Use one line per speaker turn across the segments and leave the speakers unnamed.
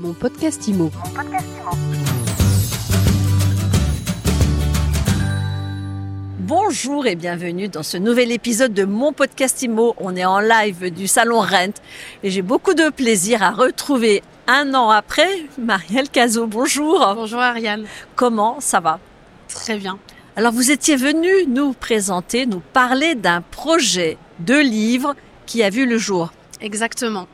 Mon podcast IMO.
Bonjour et bienvenue dans ce nouvel épisode de mon podcast IMO. On est en live du salon Rent et j'ai beaucoup de plaisir à retrouver un an après Marielle Cazot. Bonjour.
Bonjour Ariane.
Comment ça va?
Très bien.
Alors vous étiez venu nous présenter, nous parler d'un projet de livre qui a vu le jour.
Exactement.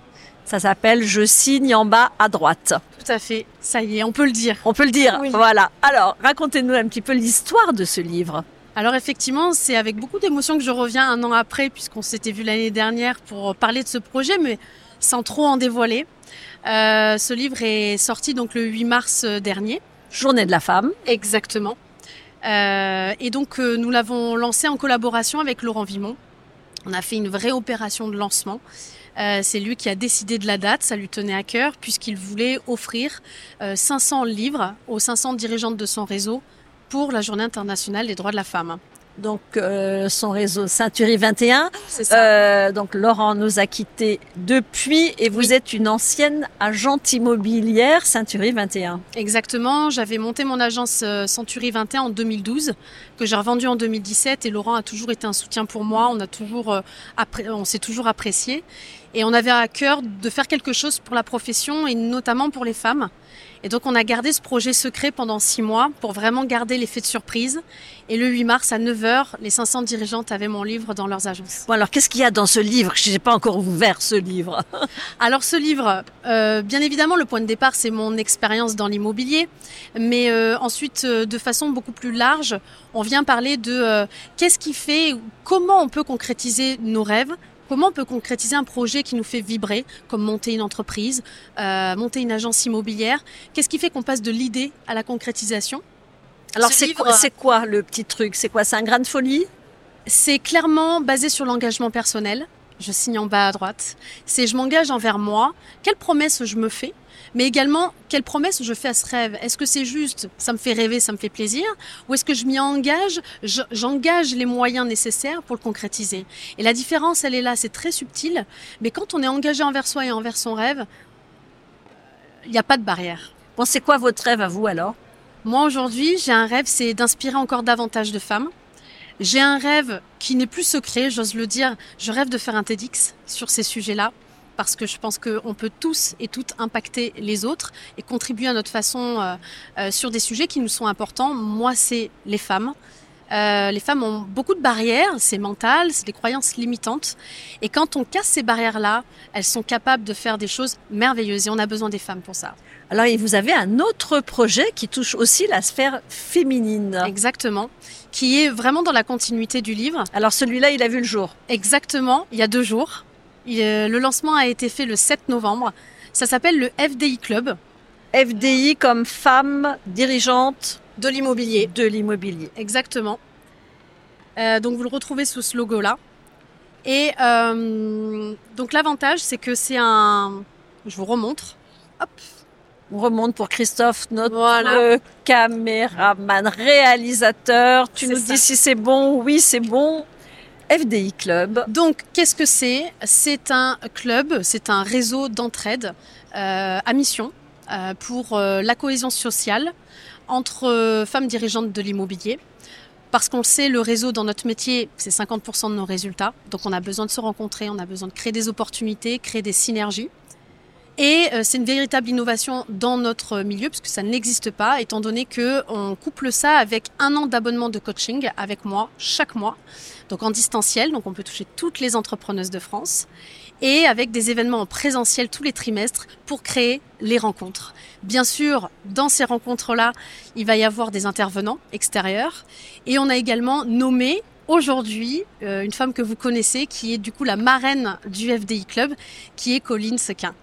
Ça s'appelle Je signe en bas à droite.
Tout à fait. Ça y est, on peut le dire.
On peut le dire.
Oui.
Voilà. Alors, racontez-nous un petit peu l'histoire de ce livre.
Alors effectivement, c'est avec beaucoup d'émotion que je reviens un an après, puisqu'on s'était vu l'année dernière pour parler de ce projet, mais sans trop en dévoiler. Euh, ce livre est sorti donc le 8 mars dernier.
Journée de la femme.
Exactement. Euh, et donc euh, nous l'avons lancé en collaboration avec Laurent Vimon. On a fait une vraie opération de lancement. Euh, c'est lui qui a décidé de la date, ça lui tenait à cœur, puisqu'il voulait offrir euh, 500 livres aux 500 dirigeantes de son réseau pour la Journée internationale des droits de la femme.
Donc, euh, son réseau Ceinturie 21.
C'est
Euh, donc, Laurent nous a quittés depuis et vous
Oui.
êtes une ancienne agente immobilière Ceinturie 21.
Exactement, j'avais monté mon agence euh, Century 21 en 2012, que j'ai revendue en 2017 et Laurent a toujours été un soutien pour moi, on, a toujours, euh, on s'est toujours apprécié et on avait à cœur de faire quelque chose pour la profession et notamment pour les femmes. Et donc on a gardé ce projet secret pendant six mois pour vraiment garder l'effet de surprise. Et le 8 mars à 9h, les 500 dirigeantes avaient mon livre dans leurs agences.
Bon, alors, qu'est-ce qu'il y a dans ce livre? Je n'ai pas encore ouvert ce livre.
Alors ce livre, euh, bien évidemment, le point de départ, c'est mon expérience dans l'immobilier, mais euh, ensuite, euh, de façon beaucoup plus large, on vient parler de qu'est-ce qui fait, comment on peut concrétiser nos rêves, comment on peut concrétiser un projet qui nous fait vibrer, comme monter une entreprise, euh, monter une agence immobilière, qu'est-ce qui fait qu'on passe de l'idée à la concrétisation?
Alors,
Ce
c'est quoi, c'est quoi le petit truc? C'est quoi? C'est un grain de folie?
C'est clairement basé sur l'engagement personnel. Je signe en bas à droite. C'est je m'engage envers moi. Quelle promesse je me fais? Mais également, quelle promesse je fais à ce rêve? Est-ce que c'est juste, ça me fait rêver, ça me fait plaisir? Ou est-ce que je m'y engage, je- j'engage les moyens nécessaires pour le concrétiser? Et la différence, elle est là, c'est très subtil. Mais quand on est engagé envers soi et envers son rêve, il n'y a pas de barrière.
Bon, c'est quoi votre rêve à vous alors?
Moi aujourd'hui, j'ai un rêve, c'est d'inspirer encore davantage de femmes. J'ai un rêve qui n'est plus secret, j'ose le dire. Je rêve de faire un TEDx sur ces sujets-là parce que je pense qu'on peut tous et toutes impacter les autres et contribuer à notre façon euh, euh, sur des sujets qui nous sont importants. Moi, c'est les femmes. Euh, les femmes ont beaucoup de barrières, c'est mental, c'est des croyances limitantes. Et quand on casse ces barrières-là, elles sont capables de faire des choses merveilleuses et on a besoin des femmes pour ça.
Alors, et vous avez un autre projet qui touche aussi la sphère féminine.
Exactement. Qui est vraiment dans la continuité du livre.
Alors, celui-là, il a vu le jour.
Exactement, il y a deux jours. Euh, le lancement a été fait le 7 novembre. Ça s'appelle le FDI Club
FDI comme femme dirigeante
de l'immobilier.
de l'immobilier.
Exactement. Euh, donc vous le retrouvez sous ce logo-là. Et euh, donc l'avantage, c'est que c'est un... Je vous remontre. Hop.
On remonte pour Christophe, notre
Voilà.
caméraman, réalisateur. Tu nous
ça.
dis si c'est bon. Oui, c'est bon. FDI Club.
Donc, qu'est-ce que c'est? C'est un club, c'est un réseau d'entraide euh, à mission pour la cohésion sociale entre euh, femmes dirigeantes de l'immobilier. Parce qu'on le sait, le réseau dans notre métier, c'est 50% de nos résultats. Donc, on a besoin de se rencontrer, on a besoin de créer des opportunités, créer des synergies. Et euh, c'est une véritable innovation dans notre milieu, puisque ça n'existe pas, étant donné que on couple ça avec un an d'abonnement de coaching avec moi chaque mois donc en distanciel, donc on peut toucher toutes les entrepreneuses de France, et avec des événements en présentiel tous les trimestres pour créer les rencontres. Bien sûr, dans ces rencontres-là, il va y avoir des intervenants extérieurs, et on a également nommé aujourd'hui euh, une femme que vous connaissez, qui est du coup la marraine du FDI Club, qui est Colline Sequin.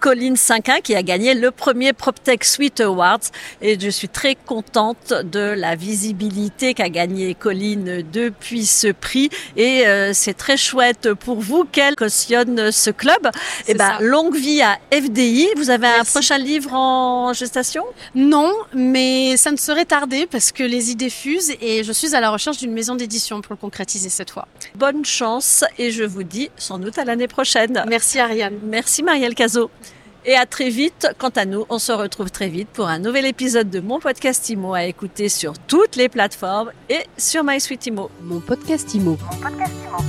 Colline Cinquin qui a gagné le premier PropTech Suite Awards et je suis très contente de la visibilité qu'a gagné Colline depuis ce prix et euh, c'est très chouette pour vous qu'elle cautionne ce club. Et
C'est
ben
ça.
longue vie à FDI. Vous avez un prochain livre en gestation?
Non, mais ça ne serait tardé parce que les idées fusent et je suis à la recherche d'une maison d'édition pour le concrétiser cette fois.
Bonne chance et je vous dis sans doute à l'année prochaine.
Merci Ariane.
Merci Marielle Cazot. Et à très vite. Quant à nous, on se retrouve très vite pour un nouvel épisode de mon podcast IMO à écouter sur toutes les plateformes et sur MySuite IMO.
Mon podcast IMO.
Mon podcast IMO.